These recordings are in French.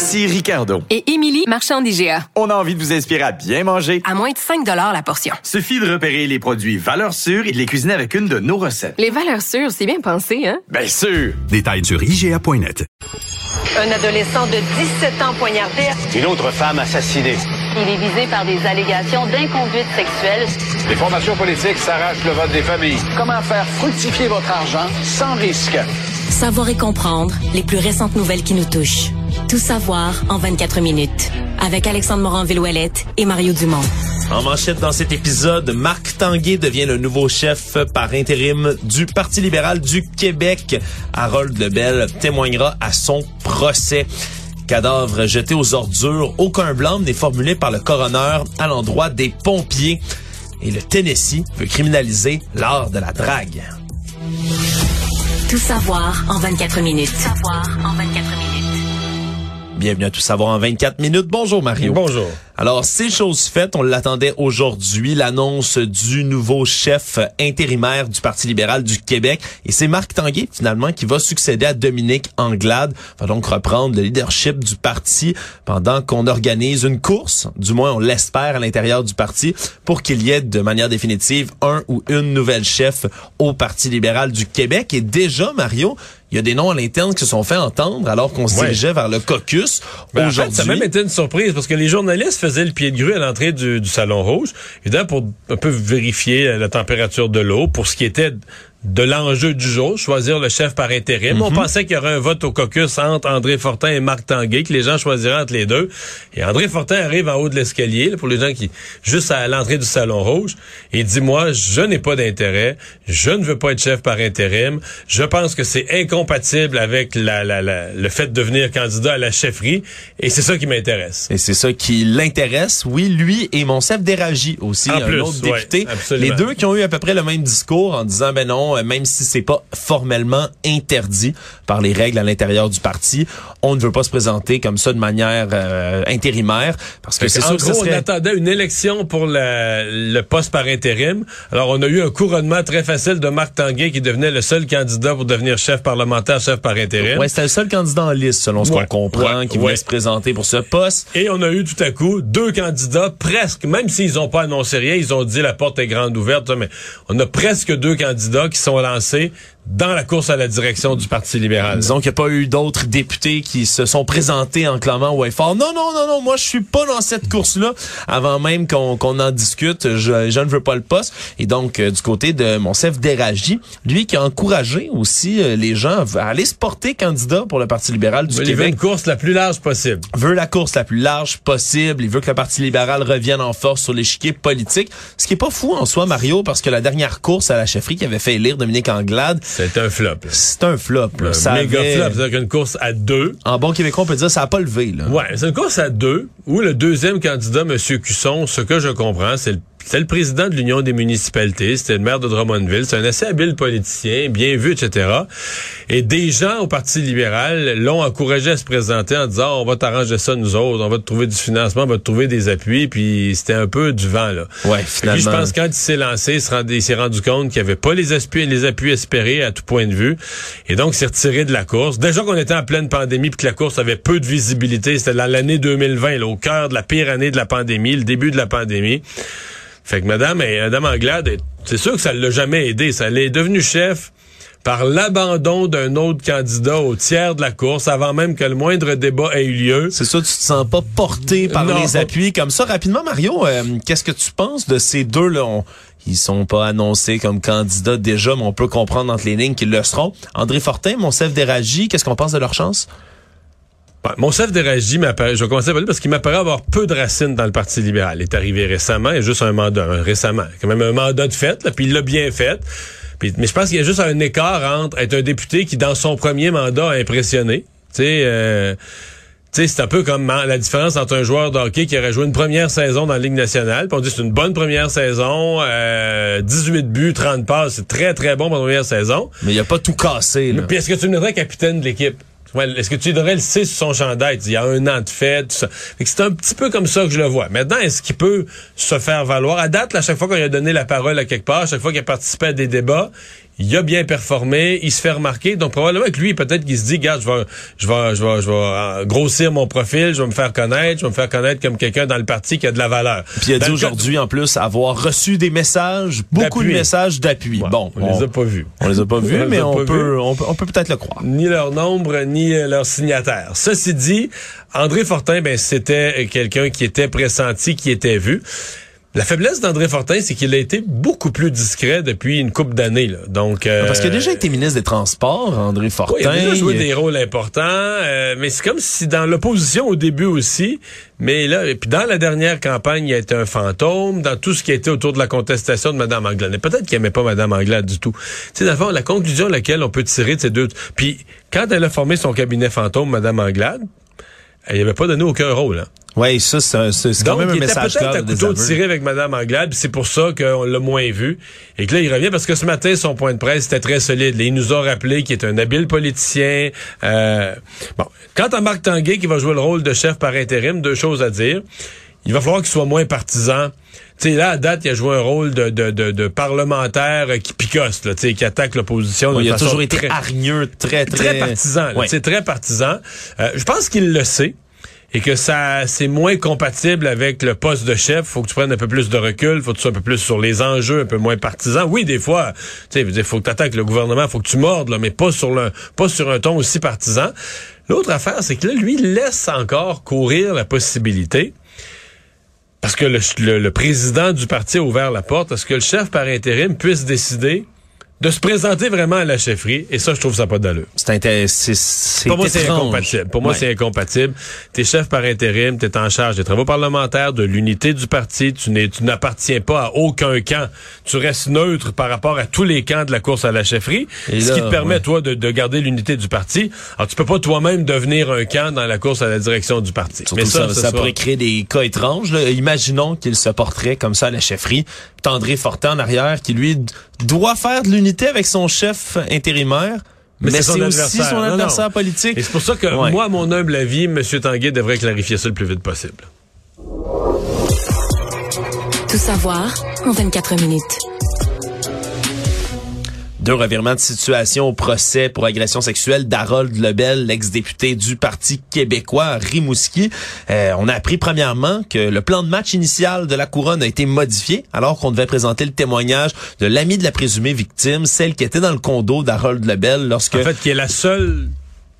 Ici Ricardo. Et Émilie, marchand d'IGA. On a envie de vous inspirer à bien manger. À moins de 5 la portion. Suffit de repérer les produits valeurs sûres et de les cuisiner avec une de nos recettes. Les valeurs sûres, c'est bien pensé, hein? Bien sûr! Détails sur IGA.net. Un adolescent de 17 ans poignardé. Une autre femme assassinée. Il est visé par des allégations d'inconduite sexuelle. Les formations politiques s'arrachent le vote des familles. Comment faire fructifier votre argent sans risque? Savoir et comprendre les plus récentes nouvelles qui nous touchent. Tout savoir en 24 minutes. Avec Alexandre Morin-Villouellette et Mario Dumont. En manchette dans cet épisode, Marc Tanguay devient le nouveau chef par intérim du Parti libéral du Québec. Harold Lebel témoignera à son procès. Cadavre jeté aux ordures, aucun blâme n'est formulé par le coroner à l'endroit des pompiers. Et le Tennessee veut criminaliser l'art de la drague. Tout savoir en 24 minutes. Tout savoir en 24 minutes. Bienvenue à Tout savoir en 24 minutes. Bonjour Mario. Bonjour. Alors, c'est chose faite. On l'attendait aujourd'hui, l'annonce du nouveau chef intérimaire du Parti libéral du Québec. Et c'est Marc Tanguay, finalement, qui va succéder à Dominique Anglade. Va donc reprendre le leadership du parti pendant qu'on organise une course, du moins on l'espère à l'intérieur du parti, pour qu'il y ait de manière définitive un ou une nouvelle chef au Parti libéral du Québec. Et déjà, Mario, il y a des noms à l'interne qui se sont fait entendre alors qu'on se dirigeait vers le caucus ben, aujourd'hui. ça a même été une surprise parce que les journalistes faisaient le pied de grue à l'entrée du, du Salon Rouge, évidemment pour un peu vérifier la température de l'eau, pour ce qui était de l'enjeu du jour, choisir le chef par intérim. On pensait qu'il y aurait un vote au caucus entre André Fortin et Marc Tanguay, que les gens choisiraient entre les deux. Et André Fortin arrive en haut de l'escalier, pour les gens qui, juste à l'entrée du Salon Rouge, et dit, moi, je n'ai pas d'intérêt, je ne veux pas être chef par intérim, je pense que c'est incompatible avec la, la, la, le fait de devenir candidat à la chefferie, et c'est ça qui m'intéresse. Et c'est ça qui l'intéresse, oui, lui et Monsef Déragi aussi, En un plus, autre député. ouais, les deux qui ont eu à peu près le même discours en disant, ben non, euh, même si c'est pas formellement interdit par les règles à l'intérieur du parti, on ne veut pas se présenter comme ça de manière euh, intérimaire parce que c'est en sûr que gros, serait... on attendait une élection pour la- le poste par intérim. Alors, on a eu un couronnement très facile de Marc Tanguay qui devenait le seul candidat pour devenir chef parlementaire, chef par intérim. Ouais, c'était le seul candidat en liste, selon ce Ouais, qu'on comprend, ouais, qui voulait se présenter pour ce poste. Et on a eu tout à coup deux candidats, presque, même s'ils n'ont pas annoncé rien, ils ont dit la porte est grande ouverte, mais on a presque deux candidats qui sont lancés dans la course à la direction du Parti libéral. Disons qu'il n'y a pas eu d'autres députés qui se sont présentés en clamant au fort. Non, non, non, non, moi je suis pas dans cette course-là. Avant même qu'on qu'on en discute, je, je ne veux pas le poste. Et donc, euh, du côté de Monsef Déragi, lui qui a encouragé aussi euh, les gens à aller se porter candidat pour le Parti libéral du Il veut Québec. une course la plus large possible. veut la course la plus large possible. Il veut que le Parti libéral revienne en force sur l'échiquier politique. Ce qui est pas fou en soi, Mario, parce que la dernière course à la chefferie qui avait fait élire Dominique Anglade, C'est un flop. c'est un flop. là. Un Ça méga avait- flop, c'est-à-dire qu'une course à deux. En bon québécois, on peut dire ça a pas levé. Là. Ouais, c'est une course à deux où le deuxième candidat, M. Cusson, ce que je comprends, c'est le c'est le président de l'Union des municipalités, c'était le maire de Drummondville, c'est un assez habile politicien, bien vu, etc. Et des gens au Parti libéral l'ont encouragé à se présenter en disant on va t'arranger ça nous autres, on va te trouver du financement, on va te trouver des appuis, puis c'était un peu du vent là. Ouais, finalement. Puis je pense quand il s'est lancé, il s'est rendu compte qu'il n'y avait pas les appuis, les appuis espérés à tout point de vue. Et donc, il s'est retiré de la course. Déjà qu'on était en pleine pandémie puis que la course avait peu de visibilité. C'était dans l'année 2020, là, au cœur de la pire année de la pandémie, le début de la pandémie. Fait que madame, et madame Anglade, est- c'est sûr que ça l'a jamais aidé. Ça l'est devenu chef par l'abandon d'un autre candidat au tiers de la course avant même que le moindre débat ait eu lieu. C'est ça, tu te sens pas porté par Non, les appuis comme ça. Rapidement, Mario, euh, qu'est-ce que tu penses de ces deux-là? On- Ils sont pas annoncés comme candidats déjà, mais on peut comprendre entre les lignes qu'ils le seront. André Fortin, Monsef Déragi, qu'est-ce qu'on pense de leur chance? Mon chef d'Éragie m'apparaît, je vais commencer par lui parce qu'il m'apparaît avoir peu de racines dans le Parti libéral. Il est arrivé récemment, il a juste un mandat, un- récemment. Quand même un mandat de fait, là, puis il l'a bien fait. Puis, mais je pense qu'il y a juste un écart entre être un député qui, dans son premier mandat, a impressionné. Tu sais, euh, c'est un peu comme hein, la différence entre un joueur de hockey qui aurait joué une première saison dans la Ligue nationale, puis on dit c'est une bonne première saison, euh, 18 buts, 30 passes, c'est très très bon pour la première saison. Mais il a pas tout cassé. Là. Puis est-ce que tu le mettrais capitaine de l'équipe? Ouais, Est-ce que tu donnerais le C sur son chandail? Il y a un an de fête, C'est un petit peu comme ça que je le vois. Maintenant, est-ce qu'il peut se faire valoir? À date, là, à chaque fois qu'on lui a donné la parole à quelque part, à chaque fois qu'il a participé à des débats, il a bien performé, il se fait remarquer. Donc probablement que lui, peut-être qu'il se dit, regarde, je vais, je vais, je vais, je vais euh, grossir mon profil, je vais me faire connaître, je vais me faire connaître comme quelqu'un dans le parti qui a de la valeur. Puis il a dit aujourd'hui, en plus, avoir reçu des messages, beaucoup de messages d'appui. Ouais, bon, on, les a pas vus. on les a pas vus, mais on pas peut, on peut, on peut peut-être le croire. ni leur nombre, ni euh, leur signataire. Ceci dit, André Fortin, ben, c'était quelqu'un qui était pressenti, qui était vu. La faiblesse d'André Fortin, c'est qu'il a été beaucoup plus discret depuis une couple d'années. là. Donc, euh, Parce qu'il a déjà été ministre des Transports, André Fortin. Ouais, il a déjà joué des rôles importants, euh, mais c'est comme si dans l'opposition au début aussi, mais là, et puis dans la dernière campagne, il a été un fantôme, dans tout ce qui a été autour de la contestation de Mme Anglade. Peut-être qu'il aimait pas Mme Anglade du tout. Tu sais, dans le fond, la conclusion à laquelle on peut tirer de ces deux... Puis quand elle a formé son cabinet fantôme, Mme Anglade, elle n'y avait pas donné aucun rôle. Hein. Ouais, ça, c'est un- quand Donc, même un il était message peut-être clair à de couteau désaveu. tiré avec Mme Anglade, c'est pour ça qu'on l'a moins vu. Et que là, il revient parce que ce matin, son point de presse était très solide. Là, il nous a rappelé qu'il est un habile politicien. Euh, bon, quant à Marc Tanguay, qui va jouer le rôle de chef par intérim, deux choses à dire. Il va falloir qu'il soit moins partisan. Tu sais, là, à date, il a joué un rôle de, de, de, de parlementaire qui picosse, là, tu sais, qui attaque l'opposition. Ouais, il a toujours été très- hargneux, très, très... très partisan. Ouais. très partisan. Euh, je pense qu'il le sait et que ça c'est moins compatible avec le poste de chef. Faut que tu prennes un peu plus de recul, faut que tu sois un peu plus sur les enjeux, un peu moins partisan. Oui, des fois, tu sais, faut que tu attaques le gouvernement, faut que tu mordes, là, mais pas sur le pas sur un ton aussi partisan. L'autre affaire, c'est que là, lui, laisse encore courir la possibilité. Parce que le, le- le président du parti a ouvert la porte à ce que le chef par intérim puisse décider de se présenter vraiment à la chefferie. Et ça, je trouve ça pas d'allure. C'est Pour moi, c'est incompatible. Pour moi, Ouais. c'est incompatible. T'es chef par intérim, t'es en charge des travaux parlementaires, de l'unité du parti. Tu n'appartiens pas à aucun camp. Tu restes neutre par rapport à tous les camps de la course à la chefferie. Et ce là, qui te permet, ouais. toi, de, de garder l'unité du parti. Alors, tu peux pas toi-même devenir un camp dans la course à la direction du parti. Surtout ça, ça, pourrait créer des cas étranges. là. Imaginons qu'il se porterait comme ça à la chefferie. Puis André Fortin en arrière, qui lui doit faire de l'unité avec son chef intérimaire. Mais, c'est aussi adversaire. son Non, non. adversaire politique. Et c'est pour ça que, Ouais. moi, à mon humble avis, M. Tanguay devrait clarifier ça le plus vite possible. Tout savoir en 24 minutes. Deux revirements de situation au procès pour agression sexuelle d'Harold Lebel, l'ex-député du Parti québécois Rimouski. Euh, on a appris premièrement que le plan de match initial de la couronne a été modifié alors qu'on devait présenter le témoignage de l'amie de la présumée victime, celle qui était dans le condo d'Harold Lebel lorsque... En fait, qui est la seule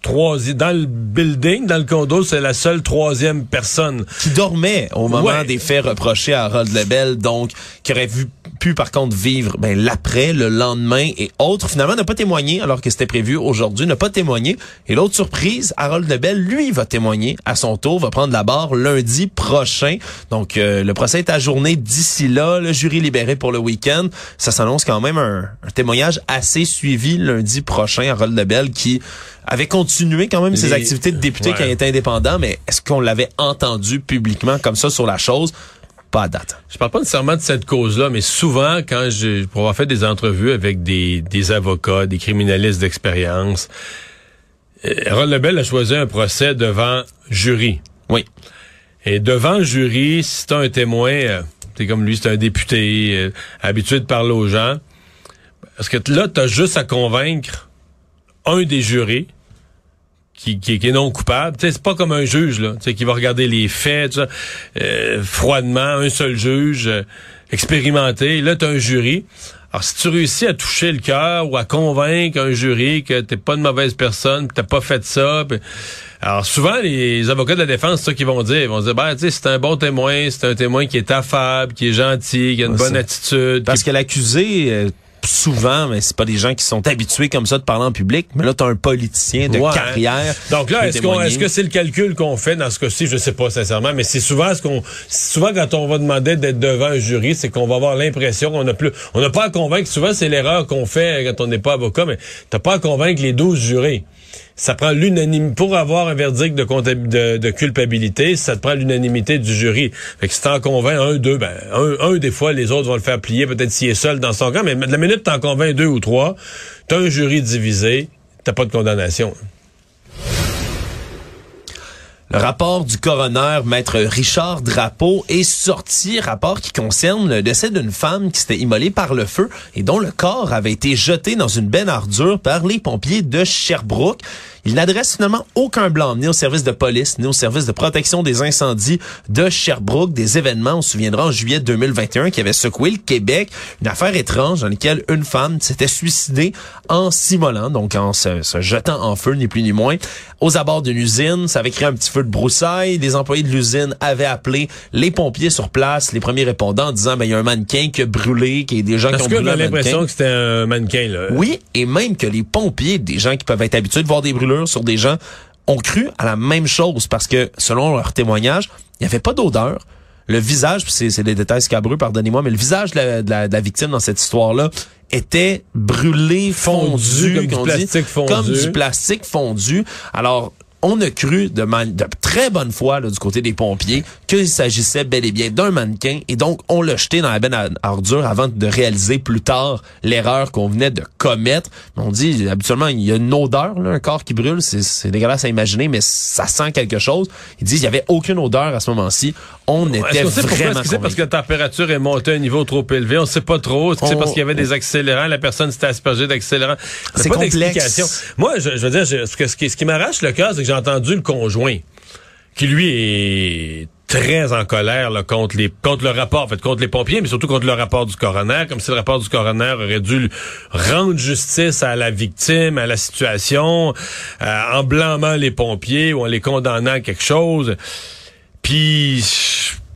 troisième dans le building, dans le condo, c'est la seule troisième personne. qui dormait au moment Ouais. des faits reprochés à Harold Lebel, donc qui aurait vu, pu par contre vivre ben, l'après, le lendemain et autres. Finalement, n'a pas témoigné alors que c'était prévu aujourd'hui, n'a pas témoigné. Et l'autre surprise, Harold Lebel, lui, va témoigner à son tour, va prendre la barre lundi prochain. Donc, euh, le procès est ajourné d'ici là, le jury libéré pour le week-end. Ça s'annonce quand même un, un témoignage assez suivi lundi prochain. Harold Lebel qui avait continué quand même ses activités de député Ouais. quand il était indépendant, mais est-ce qu'on l'avait entendu publiquement comme ça sur la chose? Pas à date. Je parle pas nécessairement de cette cause-là, mais souvent, quand je, pour avoir fait des entrevues avec des, des avocats, des criminalistes d'expérience, euh, Harold Lebel a choisi un procès devant jury. Oui. Et devant jury, si t'as un témoin, euh, t'es comme lui, c'est un député, euh, habitué de parler aux gens, parce que là, t'as juste à convaincre un des jurés qui, qui, qui est non coupable. Tu sais, c'est pas comme un juge, là, tu sais, qui va regarder les faits, euh, froidement, un seul juge, euh, expérimenté. Là, t'as un jury. Alors, si tu réussis à toucher le cœur ou à convaincre un jury que t'es pas une mauvaise personne, que t'as pas fait ça, puis- alors souvent les avocats de la défense, c'est ça qu'ils vont dire. Ils vont dire, ben, tu sais, c'est un bon témoin, c'est un témoin qui est affable, qui est gentil, qui a une Ouais, bonne attitude. Parce qui- que l'accusé, euh, souvent, mais c'est pas des gens qui sont habitués comme ça de parler en public, mais là, t'as un politicien de Ouais. carrière. Donc là, est-ce qu'on, est-ce que c'est le calcul qu'on fait dans ce cas-ci? Je sais pas sincèrement, mais c'est souvent ce qu'on, souvent quand on va demander d'être devant un jury, c'est qu'on va avoir l'impression qu'on a plus, on n'a pas à convaincre. Souvent, c'est l'erreur qu'on fait quand on n'est pas avocat, mais t'as pas à convaincre les 12 jurés. Ça prend l'unanimité pour avoir un verdict de, culpabilité, ça te prend l'unanimité du jury. Fait que si t'en convaincs un, deux, ben un, des fois les autres vont le faire plier, peut-être s'il est seul dans son camp, mais la minute t'en convaincs deux ou trois, t'as un jury divisé, t'as pas de condamnation. Le rapport du coroner, maître Richard Drapeau, est sorti, rapport qui concerne le décès d'une femme qui s'était immolée par le feu et dont le corps avait été jeté dans une benne par les pompiers de Sherbrooke. Il n'adresse finalement aucun blanc ni au service de police ni au service de protection des incendies de Sherbrooke, des événements, on se souviendra, en juillet 2021 qui avait secoué le Québec, une affaire étrange dans laquelle une femme s'était suicidée en s'immolant, donc en se, se jetant en feu, ni plus ni moins, aux abords d'une usine. Ça avait créé un petit feu de broussailles. Les employés de l'usine avaient appelé les pompiers sur place, les premiers répondants en disant, ben, il y a un mannequin qui a brûlé, qu'il y a des gens qui ont que brûlé l'impression que c'était un mannequin, là. Oui, et même que les pompiers, des gens qui peuvent être habitués de voir des brûlures sur des gens, ont cru à la même chose parce que, selon leur témoignage, il n'y avait pas d'odeur. Le visage, c'est des détails scabreux, pardonnez-moi, mais le visage de la, de la- de la victime dans cette histoire-là était brûlé, fondu, Fondu, comme du dit, fondu. comme du plastique fondu. Alors, on a cru de, man- de très bonne foi là, du côté des pompiers qu'il s'agissait bel et bien d'un mannequin et donc on l'a jeté dans la benne à ordures avant de réaliser plus tard l'erreur qu'on venait de commettre. On dit habituellement il y a une odeur, là, un corps qui brûle, c'est- dégueulasse à imaginer, mais ça sent quelque chose. Ils disent il y avait aucune odeur à ce moment-ci. On était pourquoi? vraiment c'est parce que la température est montée à un niveau trop élevé? On sait pas trop. Est-ce que c'est On- parce qu'il y avait des accélérants? La personne s'était aspergée d'accélérants? On C'est pas d'explication. Moi, je, je veux dire, je- ce, que- ce qui, ce qui m'arrache le cœur, c'est que j'ai entendu le conjoint, qui lui est très en colère là, contre les contre le rapport, en fait, contre les pompiers, mais surtout contre le rapport du coroner, comme si le rapport du coroner aurait dû rendre justice à la victime, à la situation, euh, en blâmant les pompiers ou en les condamnant à quelque chose. Puis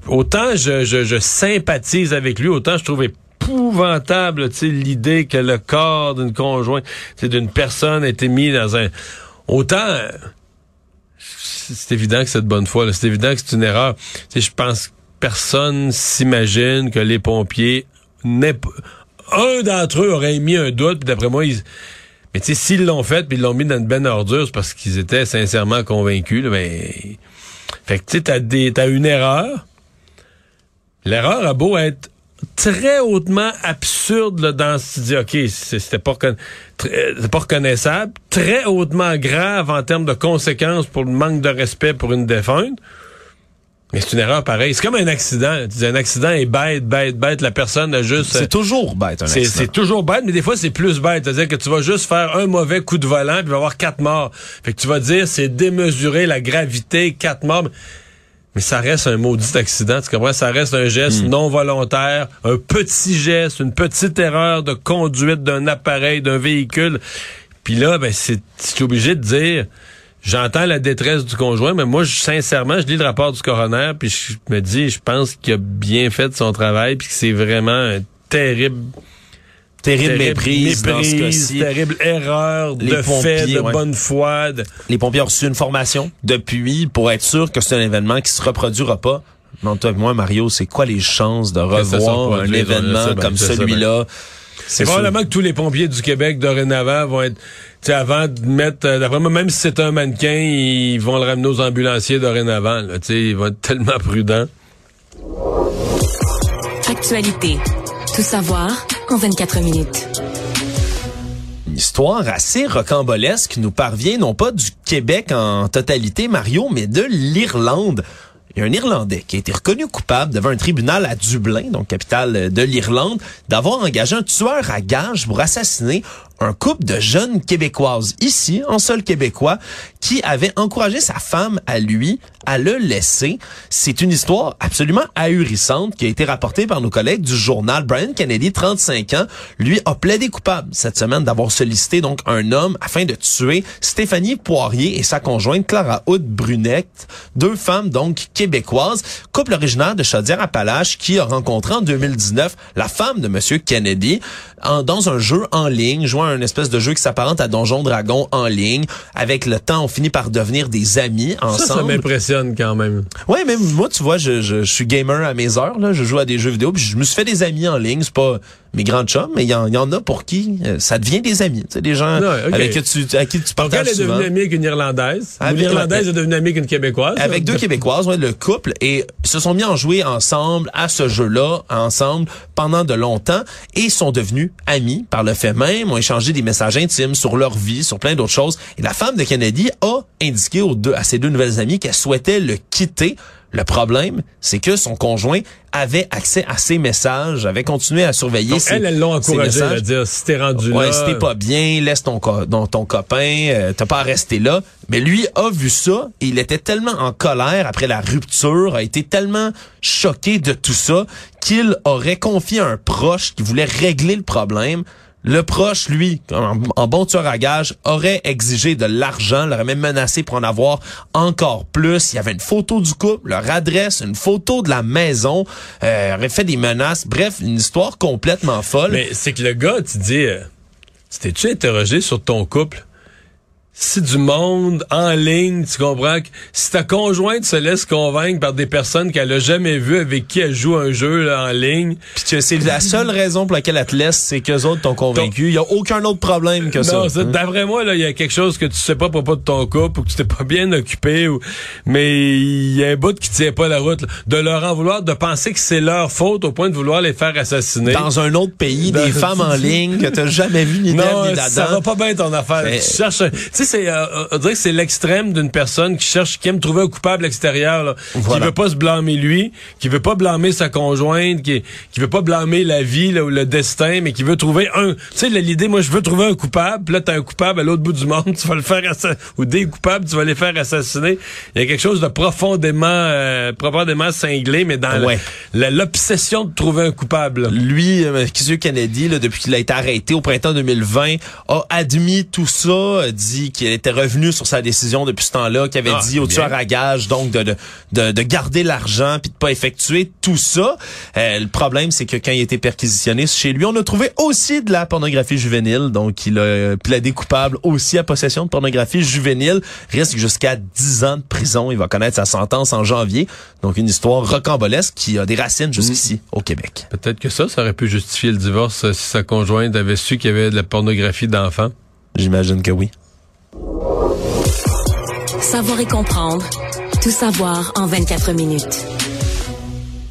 autant je, je, je sympathise avec lui, autant je trouve épouvantable l'idée que le corps d'une conjointe, d'une personne a été mis dans un... Autant... C'est évident que c'est de bonne foi, c'est évident que c'est une erreur. Je pense que personne s'imagine que les pompiers... Un d'entre eux aurait mis un doute, puis d'après moi, ils... Mais tu sais, s'ils l'ont fait, puis ils l'ont mis dans une benne à ordures, c'est parce qu'ils étaient sincèrement convaincus. Là, ben... Fait que tu sais, t'as des- une erreur. L'erreur a beau être très hautement absurde là, dans ce dis ok c'était pas reconna- c'est pas reconnaissable très hautement grave en termes de conséquences pour le manque de respect pour une défunte mais c'est une erreur pareille c'est comme un accident tu dis un accident est bête bête bête la personne a juste C'est toujours bête un c'est, accident. c'est toujours bête, mais des fois, c'est plus bête. C'est-à-dire que tu vas juste faire un mauvais coup de volant, puis il va y avoir quatre morts. Fait que tu vas dire, c'est démesuré la gravité, quatre morts. Mais ça reste un maudit accident, tu comprends? Ça reste un geste Hmm. non volontaire, un petit geste, une petite erreur de conduite d'un appareil, d'un véhicule. Puis là, ben, c'est, obligé de dire, j'entends la détresse du conjoint, mais moi, je- sincèrement, je lis le rapport du coroner, puis je me dis, je pense qu'il a bien fait son travail, puis que c'est vraiment un terrible terrible, méprise, dans ce terrible erreur Les de fait, de ouais. bonne foi. de- les pompiers ont reçu une formation depuis pour être sûr que c'est un événement qui se reproduira pas. Non, toi et moi, Mario, c'est quoi les chances de revoir un événement bien, comme sais celui-là? C'est probablement que tous les pompiers du Québec dorénavant vont être, tu sais, avant de mettre, euh, d'après moi, même si c'est un mannequin, ils vont le ramener aux ambulanciers dorénavant. Là, tu sais, ils vont être tellement prudents. Actualité. Tout savoir en 24 minutes. Une histoire assez rocambolesque nous parvient non pas du Québec en totalité, Mario, mais de l'Irlande. Il y a un Irlandais qui a été reconnu coupable devant un tribunal à Dublin, donc capitale de l'Irlande, d'avoir engagé un tueur à gages pour assassiner un couple de jeunes Québécoises ici, en sol québécois, qui avait encouragé sa femme à lui à le laisser. C'est une histoire absolument ahurissante qui a été rapportée par nos collègues du journal. Brian Kennedy, 35 ans, lui a plaidé coupable cette semaine d'avoir sollicité donc un homme afin de tuer Stéphanie Poirier et sa conjointe Clara Hood Brunette, deux femmes donc québécoises, couple originaire de Chaudière-Appalaches qui a rencontré en 2019 la femme de monsieur Kennedy en- dans un jeu en ligne, jouant à un espèce de jeu qui s'apparente à Donjon Dragon en ligne. Avec le temps, fini par devenir des amis Ça, ça ensemble. m'impressionne quand même. Ouais, même moi, tu vois, je, je, je suis gamer à mes heures, là. Je joue à des jeux vidéo, puis je me suis fait des amis en ligne. C'est pas mes grands chums, mais il y, y en a pour qui euh, ça devient des amis. Tu sais, des gens Ouais, avec qui tu, à qui tu Donc, elle partages est souvent. devenue amie avec une Irlandaise. Avec- L'Irlandaise est devenue amie avec une Québécoise. Avec deux Québécoises, ouais, le couple, et ils se sont mis en jouer ensemble à ce jeu-là, ensemble, pendant de longtemps, et sont devenus amis par le fait même, ont échangé des messages intimes sur leur vie, sur plein d'autres choses. Et la femme de Kennedy a indiqué aux deux, à ses deux nouvelles amies qu'elle souhaitait le quitter. Le problème, c'est que son conjoint avait accès à ses messages, avait continué à surveiller Donc, ses, elles, elles l'ont encouragé à dire, si t'es rendu Ouais, là... si t'es pas bien, laisse ton, co- ton, ton copain, euh, t'as pas à rester là. Mais lui a vu ça et il était tellement en colère après la rupture, a été tellement choqué de tout ça qu'il aurait confié à un proche qui voulait régler le problème. Le proche, lui, en, bon tueur à gage, aurait exigé de l'argent, l'aurait même menacé pour en avoir encore plus. Il y avait une photo du couple, leur adresse, une photo de la maison, euh, aurait fait des menaces. Bref, une histoire complètement folle. Mais c'est que le gars, tu dis, euh, t'es-tu interrogé sur ton couple? Si du monde en ligne, tu comprends que si ta conjointe se laisse convaincre par des personnes qu'elle a jamais vues avec qui elle joue un jeu là, en ligne, Puis que c'est la seule raison pour laquelle elle te laisse, c'est qu'eux autres t'ont convaincu. Il y a aucun autre problème que ça. non, d'après moi, là, il y a quelque chose que tu sais pas à propos de ton couple ou que tu t'es pas bien occupé ou, mais il y a un bout qui tient pas la route, là. de leur en vouloir, de penser que c'est leur faute au point de vouloir les faire assassiner. Dans un autre pays, Dans- des femmes en ligne que t'as jamais vu ni d'elles Non, ni ça va pas bien ton affaire. Mais- Tu cherches, un- sais, c'est, euh, on dirait que c'est l'extrême d'une personne qui cherche, qui aime trouver un coupable extérieur, là, Voilà. qui veut pas se blâmer lui, qui veut pas blâmer sa conjointe, qui, qui veut pas blâmer la vie là, ou le destin, mais qui veut trouver un. Tu sais, l'idée, moi, je veux trouver un coupable. Puis là, t'as un coupable à l'autre bout du monde, tu vas le faire assassiner, ou des coupables, tu vas les faire assassiner. Il y a quelque chose de profondément, euh, profondément cinglé, mais dans Ouais. l'obsession de trouver un coupable. là. Lui, euh, M. Kennedy, là, depuis qu'il a été arrêté au printemps 2020, a admis tout ça, a dit qu'il était revenu sur sa décision depuis ce temps-là, qu'il avait Ah, dit au tueur à gage, donc de, de, de, de garder l'argent puis de pas effectuer tout ça. Euh, le problème, c'est que quand il été perquisitionné chez lui, on a trouvé aussi de la pornographie juvénile, donc il a plaidé coupable aussi à possession de pornographie juvénile, risque jusqu'à 10 ans de prison. Il va connaître sa sentence en janvier. Donc une histoire rocambolesque qui a des racines jusqu'ici au Québec. Peut-être que ça, ça aurait pu justifier le divorce si sa conjointe avait su qu'il y avait de la pornographie d'enfants. J'imagine que oui. Savoir et comprendre. Tout savoir en 24 minutes.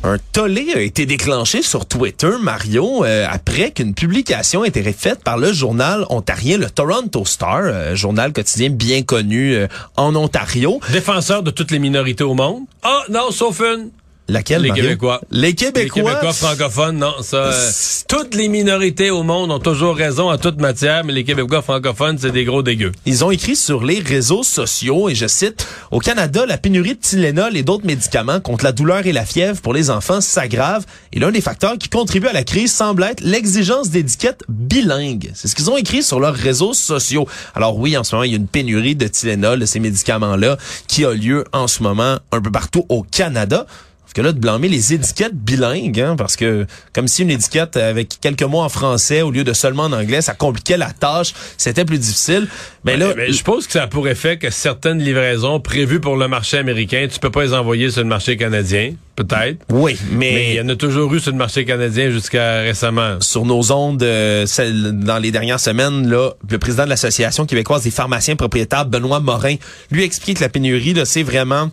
Un tollé a été déclenché sur Twitter, Mario, euh, après qu'une publication ait été faite par le journal ontarien, le Toronto Star, euh, journal quotidien bien connu euh, en Ontario. Défenseur de toutes les minorités au monde. Ah, non, sauf une. Laquelle, Les Mario? Québécois. Les Les Québécois. Québécois francophones, non, ça. euh, toutes les minorités au monde ont toujours raison en toute matière, mais les Québécois francophones, c'est des gros dégueux. Ils ont écrit sur les réseaux sociaux, et je cite, Au Canada, la pénurie de Tylenol et d'autres médicaments contre la douleur et la fièvre pour les enfants s'aggrave, et l'un des facteurs qui contribue à la crise semble être l'exigence d'étiquettes bilingues. C'est ce qu'ils ont écrit sur leurs réseaux sociaux. Alors oui, en ce moment, il y a une pénurie de Tylenol, de ces médicaments-là, qui a lieu en ce moment un peu partout au Canada. Parce que là, de blâmer les étiquettes bilingues, hein, parce que comme si une étiquette avec quelques mots en français au lieu de seulement en anglais, ça compliquait la tâche, c'était plus difficile. Mais là, Mais je suppose que ça a pour effet que certaines livraisons prévues pour le marché américain, tu peux pas les envoyer sur le marché canadien, peut-être. oui, Mais il y en a toujours eu sur le marché canadien jusqu'à récemment. sur nos ondes euh, dans les dernières semaines, là, le président de l'Association québécoise des pharmaciens propriétaires, Benoît Morin, lui explique que la pénurie, là, c'est vraiment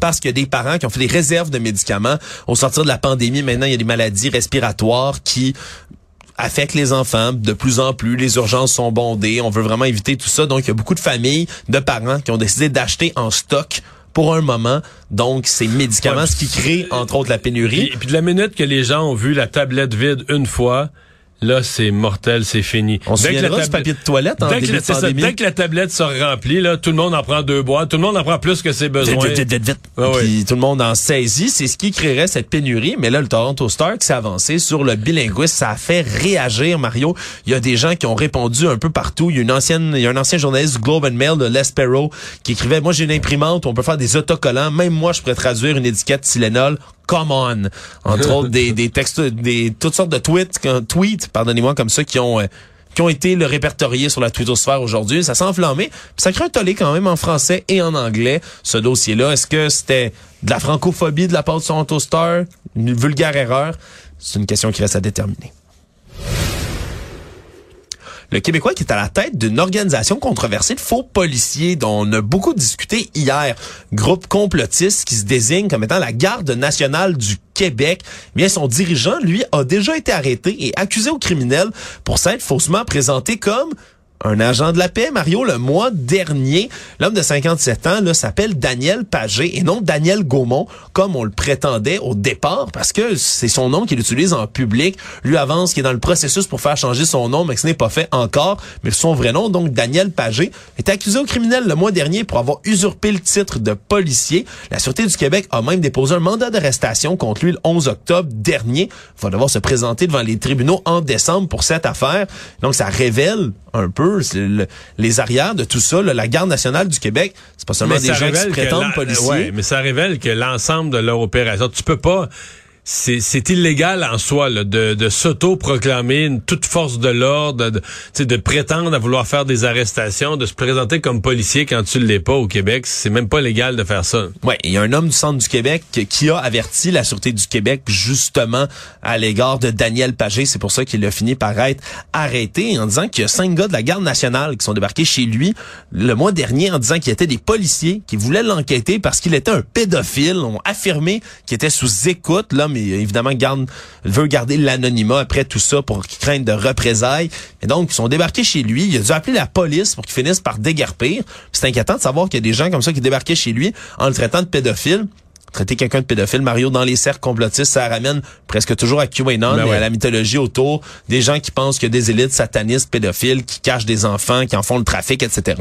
parce qu'il y a des parents qui ont fait des réserves de médicaments. Au sortir de la pandémie, maintenant, il y a des maladies respiratoires qui affectent les enfants de plus en plus. Les urgences sont bondées. On veut vraiment éviter tout ça. Donc, il y a beaucoup de familles, de parents qui ont décidé d'acheter en stock pour un moment. Donc, ces médicaments, Ouais, ce qui crée, entre autres, la pénurie. Puis, puis de la minute que les gens ont vu la tablette vide une fois, là, c'est mortel, c'est fini. On se Dès que la papier de toilette en Dès que, la, ça, dès que la tablette sera remplie, là, tout le monde en prend deux boîtes, tout le monde en prend plus que ses besoins. Vite, vite, vite, vite. Ah. Puis tout le monde en saisit. C'est ce qui créerait cette pénurie. Mais là, le Toronto Star qui s'est avancé sur le bilinguisme, ça a fait réagir, Mario. Il y a des gens qui ont répondu un peu partout. Il y a une ancienne, il y a un ancien journaliste du Globe and Mail de L'Espero qui écrivait, moi j'ai une imprimante, on peut faire des autocollants. Même moi, je pourrais traduire une étiquette Tylenol. Come on. Entre autres, des, des textes, des, toutes sortes de tweets, tweets, pardonnez-moi, comme ça, qui ont, euh, qui ont été le répertoriés sur la twittosphère aujourd'hui. Ça s'est enflammé. Ça crée un tollé quand même en français et en anglais, ce dossier-là. Est-ce que c'était de la francophobie de la part de Toronto Star? Une vulgaire erreur? C'est une question qui reste à déterminer. Le Québécois qui est à la tête d'une organisation controversée de faux policiers dont on a beaucoup discuté hier. Groupe complotiste qui se désigne comme étant la garde nationale du Québec. Eh bien, son dirigeant, lui, a déjà été arrêté et accusé au criminel pour s'être faussement présenté comme un agent de la paix, Mario, le mois dernier. L'homme de 57 ans s'appelle Daniel Pagé et non Daniel Gaumont, comme on le prétendait au départ, parce que c'est son nom qu'il utilise en public. Lui avance qu'il est dans le processus pour faire changer son nom, mais que ce n'est pas fait encore. Mais son vrai nom, donc Daniel Pagé, est accusé au criminel le mois dernier pour avoir usurpé le titre de policier. La Sûreté du Québec a même déposé un mandat d'arrestation contre lui le 11 octobre dernier. Il va devoir se présenter devant les tribunaux en décembre pour cette affaire. Donc, ça révèle un peu les arrières de tout ça. la garde nationale du Québec, c'est pas seulement des gens qui se prétendent policiers. Ouais, mais ça révèle que l'ensemble de leur opération, tu peux pas c'est illégal en soi de, de s'auto-proclamer une toute force de l'ordre, de, de prétendre à vouloir faire des arrestations, de se présenter comme policier quand tu ne l'es pas au Québec. C'est même pas légal de faire ça. Ouais, il y a un homme du centre du Québec qui a averti la Sûreté du Québec justement à l'égard de Daniel Pagé. C'est pour ça qu'il a fini par être arrêté en disant qu'il y a cinq gars de la garde nationale qui sont débarqués chez lui le mois dernier en disant qu'il était des policiers qui voulaient l'enquêter parce qu'il était un pédophile. ont affirmé qu'il était sous écoute. L'homme évidemment garde, veut garder l'anonymat après tout ça pour qu'il craigne de représailles. Et donc, ils sont débarqués chez lui. Il a dû appeler la police pour qu'il finisse par déguerpir. C'est inquiétant de savoir qu'il y a des gens comme ça qui débarquaient chez lui en le traitant de pédophile traiter quelqu'un de pédophile, Mario, dans les cercles complotistes, ça ramène presque toujours à QAnon ben et à la mythologie autour des gens qui pensent qu'il y a des élites satanistes, pédophiles, qui cachent des enfants, qui en font le trafic, etc.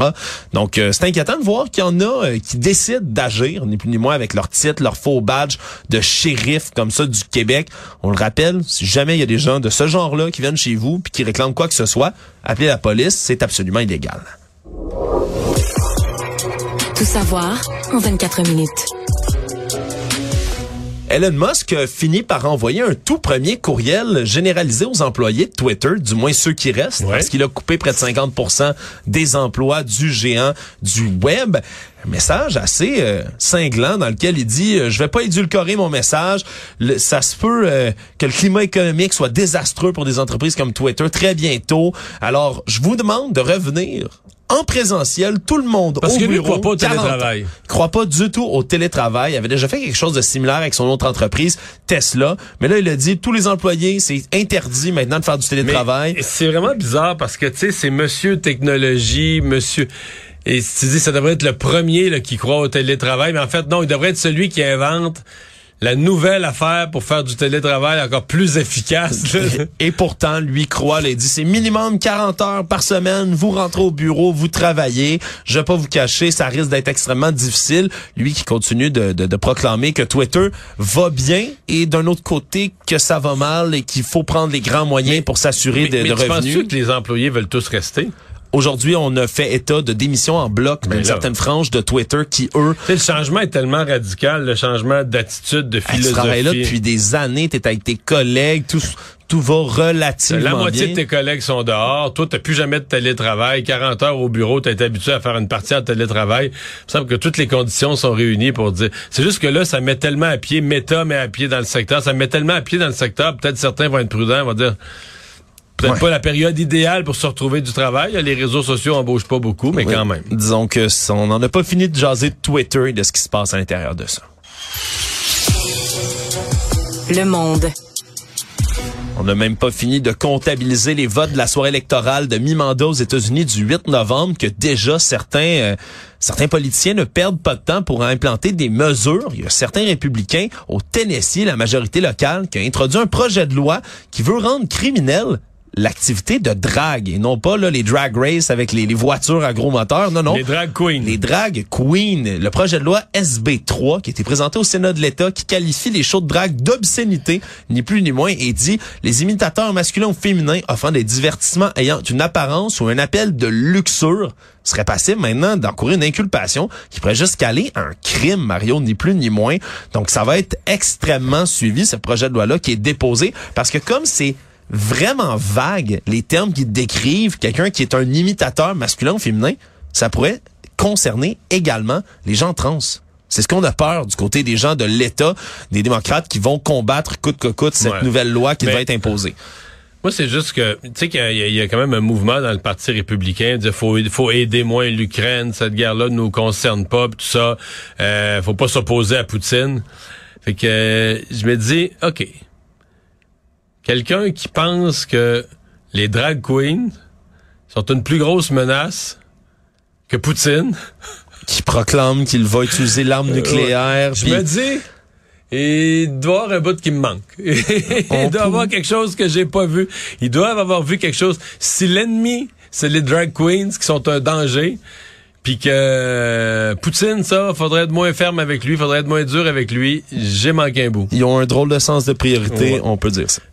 Donc, euh, c'est inquiétant de voir qu'il y en a euh, qui décident d'agir, ni plus ni moins, avec leur titre, leur faux badge de shérif comme ça du Québec. On le rappelle, si jamais il y a des gens de ce genre-là qui viennent chez vous puis qui réclament quoi que ce soit, appelez la police, c'est absolument illégal. Tout savoir en 24 minutes. Elon Musk a fini par envoyer un tout premier courriel généralisé aux employés de Twitter, du moins ceux qui restent, parce qu'il a coupé près de 50% des emplois du géant du web. Un message assez euh, cinglant dans lequel il dit euh, je vais pas édulcorer mon message, ça se peut euh, que le climat économique soit désastreux pour des entreprises comme Twitter très bientôt. Alors, je vous demande de revenir en présentiel, tout le monde Parce au que bureau. croit pas au télétravail. Il croit pas du tout au télétravail. Il avait déjà fait quelque chose de similaire avec son autre entreprise, Tesla. Mais là, il a dit, tous les employés, c'est interdit maintenant de faire du télétravail. C'est vraiment bizarre parce que, tu sais, c'est monsieur technologie, monsieur... Et tu dis, ça devrait être le premier là, qui croit au télétravail, mais en fait, non, il devrait être celui qui invente la nouvelle affaire pour faire du télétravail encore plus efficace. Et, pourtant, lui croit, il dit c'est minimum 40 heures par semaine, vous rentrez au bureau, vous travaillez. Je vais pas vous cacher, ça risque d'être extrêmement difficile. Lui qui continue de, de, proclamer que Twitter va bien et d'un autre côté que ça va mal et qu'il faut prendre les grands moyens pour s'assurer de, mais de tu revenus. Penses-tu que les employés veulent tous rester? Aujourd'hui, on a fait état de démission en bloc d'une certaine frange de Twitter qui, eux... le changement est tellement radical, le changement d'attitude, de philosophie. Tu travailles là depuis des années, t'es avec tes collègues, tout, tout va relativement bien. La moitié de tes collègues sont dehors. Toi, t'as plus jamais de télétravail. 40 heures au bureau, t'as été habitué à faire une partie en télétravail. Il me semble que toutes les conditions sont réunies pour dire... C'est juste que là, ça met tellement à pied, Meta met à pied dans le secteur, ça met tellement à pied dans le secteur, peut-être certains vont être prudents, vont dire peut-être pas la période idéale pour se retrouver du travail. Les réseaux sociaux embauchent pas beaucoup, mais quand même. Disons que on n'en a pas fini de jaser de Twitter et de ce qui se passe à l'intérieur de ça. Le monde. On n'a même pas fini de comptabiliser les votes de la soirée électorale de mi-mandat aux États-Unis du 8 novembre que déjà certains euh, certains politiciens ne perdent pas de temps pour implanter des mesures. Il y a certains républicains au Tennessee, la majorité locale, qui a introduit un projet de loi qui veut rendre criminel l'activité de drague et non pas là, les drag race avec les, voitures à gros moteurs. Non, non. Les drag queens. Les drag queens. Le projet de loi SB3 qui a été présenté au Sénat de l'État qui qualifie les shows de drague d'obscénité, ni plus ni moins, et dit les imitateurs masculins ou féminins offrant des divertissements ayant une apparence ou un appel de luxure serait passible maintenant d'encourir une inculpation qui pourrait juste caler un crime, Mario, ni plus ni moins. Donc ça va être extrêmement suivi, ce projet de loi-là qui est déposé, parce que comme c'est vraiment vague les termes qui décrivent quelqu'un qui est un imitateur masculin ou féminin, ça pourrait concerner également les gens trans. C'est ce qu'on a peur du côté des gens de l'État, des démocrates qui vont combattre coûte que coûte cette Ouais. nouvelle loi qui Mais- va être imposée. Moi, c'est juste que, tu sais qu'il y, a- il y a quand même un mouvement dans le Parti républicain, de faut, faut aider moins l'Ukraine, cette guerre-là ne nous concerne pas, pis tout ça, euh, faut pas s'opposer à Poutine. Fait que euh, je me dis, OK, quelqu'un qui pense que les drag queens sont une plus grosse menace que Poutine, Qui proclame qu'il va utiliser l'arme nucléaire. Euh, je puis- me dis, il doit y avoir un bout qui me manque. il doit y avoir quelque chose que j'ai pas vu. Ils doivent avoir vu quelque chose. Si l'ennemi, c'est les drag queens qui sont un danger, puis que euh, Poutine, ça, faudrait être moins ferme avec lui, faudrait être moins dur avec lui, j'ai manqué un bout. Ils ont un drôle de sens de priorité, Ouais. on peut dire ça.